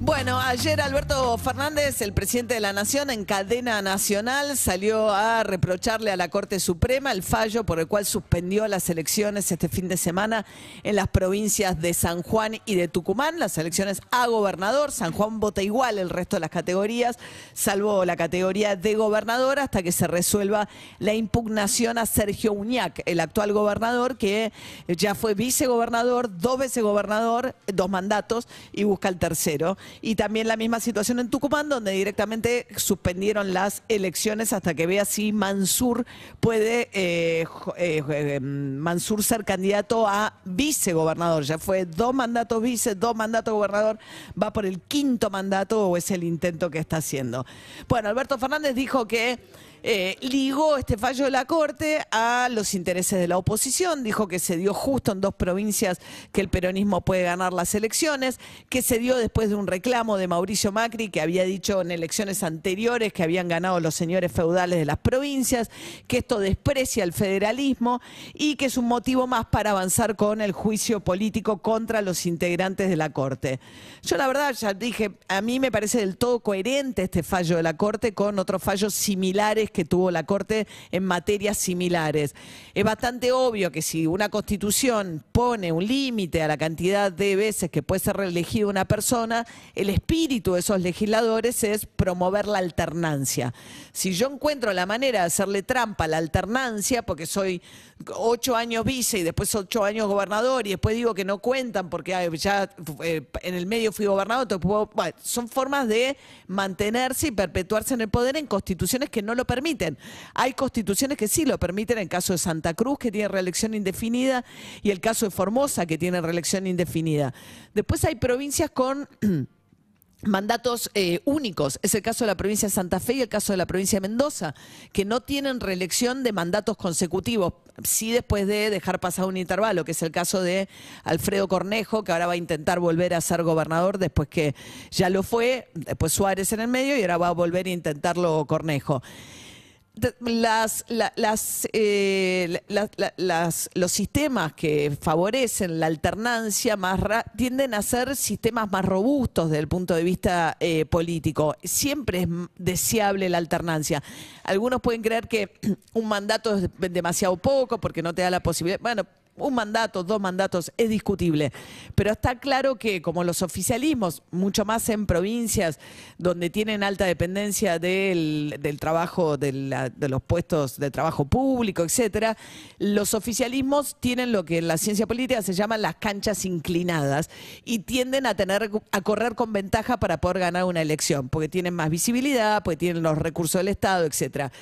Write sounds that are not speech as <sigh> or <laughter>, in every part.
Bueno, ayer Alberto Fernández, el presidente de la Nación, en cadena nacional, salió a reprocharle a la Corte Suprema el fallo por el cual suspendió las elecciones este fin de semana en las provincias de San Juan y de Tucumán, las elecciones a gobernador. San Juan vota igual el resto de las categorías, salvo la categoría de gobernador, hasta que se resuelva la impugnación a Sergio Uñac, el actual gobernador, que ya fue vicegobernador, dos veces gobernador, dos mandatos, y busca el tercero. Y también la misma situación en Tucumán, donde directamente suspendieron las elecciones hasta que vea si Mansur puede, eh, eh, eh, Mansur ser candidato a vicegobernador. Ya fue dos mandatos vice, dos mandatos gobernador, va por el quinto mandato o es el intento que está haciendo. Bueno, Alberto Fernández dijo que eh, ligó este fallo de la Corte a los intereses de la oposición, dijo que se dio justo en dos provincias que el peronismo puede ganar las elecciones, que se dio después de un reclamo de Mauricio Macri que había dicho en elecciones anteriores que habían ganado los señores feudales de las provincias, que esto desprecia el federalismo y que es un motivo más para avanzar con el juicio político contra los integrantes de la Corte. Yo la verdad ya dije, a mí me parece del todo coherente este fallo de la Corte con otros fallos similares que tuvo la Corte en materias similares. Es bastante obvio que si una constitución pone un límite a la cantidad de veces que puede ser reelegida una persona, el espíritu de esos legisladores es promover la alternancia. Si yo encuentro la manera de hacerle trampa a la alternancia, porque soy ocho años vice y después ocho años gobernador y después digo que no cuentan porque ya eh, en el medio fui gobernador, son formas de mantenerse y perpetuarse en el poder en constituciones que no lo permiten. Hay constituciones que sí lo permiten, el caso de Santa Cruz que tiene reelección indefinida y el caso de Formosa que tiene reelección indefinida. Después hay provincias con <clears throat> mandatos eh, únicos. Es el caso de la provincia de Santa Fe y el caso de la provincia de Mendoza, que no tienen reelección de mandatos consecutivos, sí después de dejar pasar un intervalo, que es el caso de Alfredo Cornejo, que ahora va a intentar volver a ser gobernador después que ya lo fue, después Suárez en el medio y ahora va a volver a intentarlo Cornejo las, la- las, eh, la- la- las- los sistemas que favorecen la alternancia más ra- tienden a ser sistemas más robustos desde el punto de vista eh, político. Siempre es deseable la alternancia. Algunos pueden creer que <clears throat> un mandato es de- demasiado poco porque no te da la posibilidad. Bueno, un mandato, dos mandatos, es discutible. Pero está claro que como los oficialismos, mucho más en provincias donde tienen alta dependencia del, trabajo, de, de los puestos de trabajo público, etcétera, los oficialismos tienen lo que en la ciencia política se llaman las canchas inclinadas y tienden a tener a correr con ventaja para poder ganar una elección, porque tienen más visibilidad, porque tienen los recursos del Estado, etcétera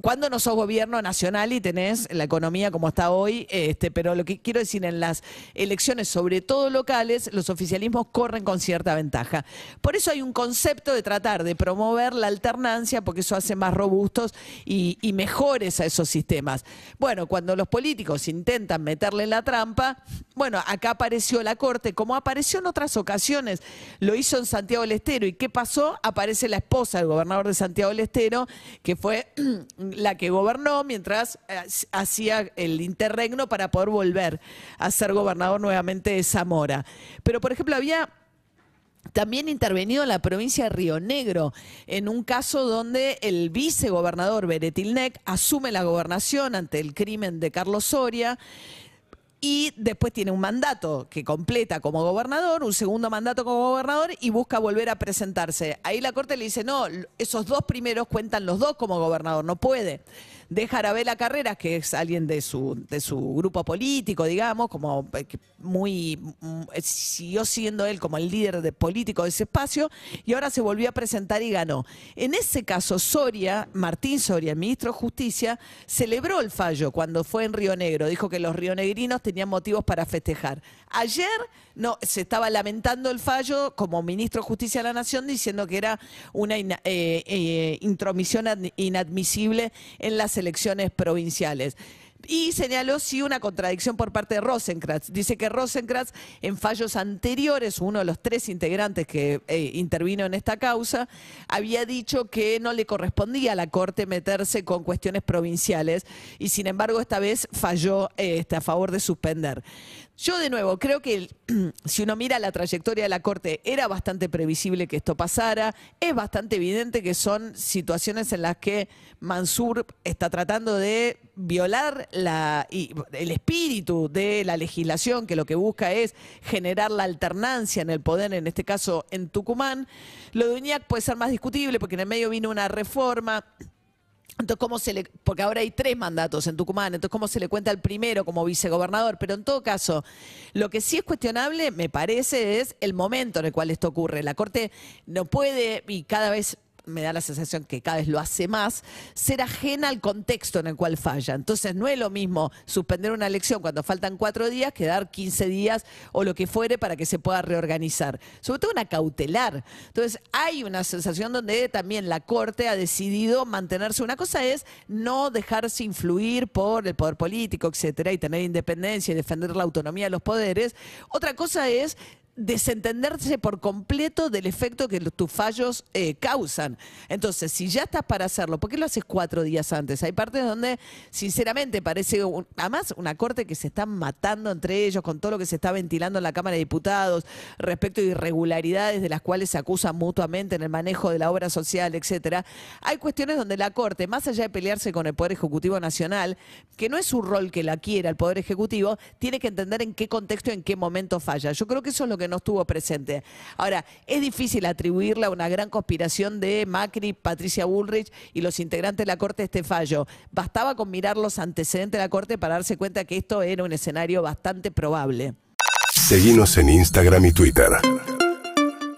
cuando no sos gobierno nacional y tenés la economía como está hoy, este, pero lo que quiero decir, en las elecciones, sobre todo locales, los oficialismos corren con cierta ventaja. Por eso hay un concepto de tratar de promover la alternancia, porque eso hace más robustos y, y mejores a esos sistemas. Bueno, cuando los políticos intentan meterle la trampa, bueno, acá apareció la Corte, como apareció en otras ocasiones, lo hizo en Santiago del Estero. ¿Y qué pasó? Aparece la esposa del gobernador de Santiago del Estero, que fue la que gobernó mientras eh, hacía el interregno para poder volver a ser gobernador nuevamente de Zamora. Pero, por ejemplo, había también intervenido en la provincia de Río Negro, en un caso donde el vicegobernador Beretilnec asume la gobernación ante el crimen de Carlos Soria y después tiene un mandato que completa como gobernador, un segundo mandato como gobernador y busca volver a presentarse. Ahí la Corte le dice, no, esos dos primeros cuentan los dos como gobernador, no puede. Deja a Arabela Carreras, que es alguien de su, de su grupo político, digamos, como eh, muy mm, siguió siendo él como el líder de político de ese espacio, y ahora se volvió a presentar y ganó. En ese caso, Soria, Martín Soria, ministro de Justicia, celebró el fallo cuando fue en Río Negro. Dijo que los rionegrinos tenían motivos para festejar. Ayer no, se estaba lamentando el fallo como ministro de Justicia de la Nación, diciendo que era una eh, eh, intromisión ad- inadmisible en las elecciones provinciales. Y señaló sí una contradicción por parte de Rosenkrantz. Dice que Rosenkrantz en fallos anteriores, uno de los tres integrantes que eh, intervino en esta causa, había dicho que no le correspondía a la Corte meterse con cuestiones provinciales y sin embargo esta vez falló este, a favor de suspender. Yo de nuevo creo que <clears throat> si uno mira la trayectoria de la Corte era bastante previsible que esto pasara, es bastante evidente que son situaciones en las que Mansur está tratando de violar la, el espíritu de la legislación, que lo que busca es generar la alternancia en el poder, en este caso en Tucumán. Lo de Uñac puede ser más discutible porque en el medio vino una reforma. Entonces, ¿cómo se le.? Porque ahora hay tres mandatos en Tucumán, entonces, ¿cómo se le cuenta al primero como vicegobernador? Pero en todo caso, lo que sí es cuestionable, me parece, es el momento en el cual esto ocurre. La Corte no puede, y cada vez me da la sensación que cada vez lo hace más, ser ajena al contexto en el cual falla. Entonces no es lo mismo suspender una elección cuando faltan cuatro días que dar 15 días o lo que fuere para que se pueda reorganizar. Sobre todo una cautelar. Entonces hay una sensación donde también la Corte ha decidido mantenerse. Una cosa es no dejarse influir por el poder político, etcétera, y tener independencia y defender la autonomía de los poderes. Otra cosa es desentenderse por completo del efecto que tus fallos eh, causan. Entonces, si ya estás para hacerlo, ¿por qué lo haces cuatro días antes? Hay partes donde, sinceramente, parece, además, una corte que se están matando entre ellos con todo lo que se está ventilando en la Cámara de Diputados respecto a irregularidades de las cuales se acusan mutuamente en el manejo de la obra social, etcétera. Hay cuestiones donde la Corte, más allá de pelearse con el Poder Ejecutivo Nacional, que no es su rol que la quiera el Poder Ejecutivo, tiene que entender en qué contexto en qué momento falla. Yo creo que eso es lo que que no estuvo presente. Ahora, es difícil atribuirle a una gran conspiración de Macri, Patricia Bullrich y los integrantes de la Corte este fallo. Bastaba con mirar los antecedentes de la Corte para darse cuenta que esto era un escenario bastante probable. Seguimos en Instagram y Twitter.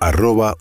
Arroba.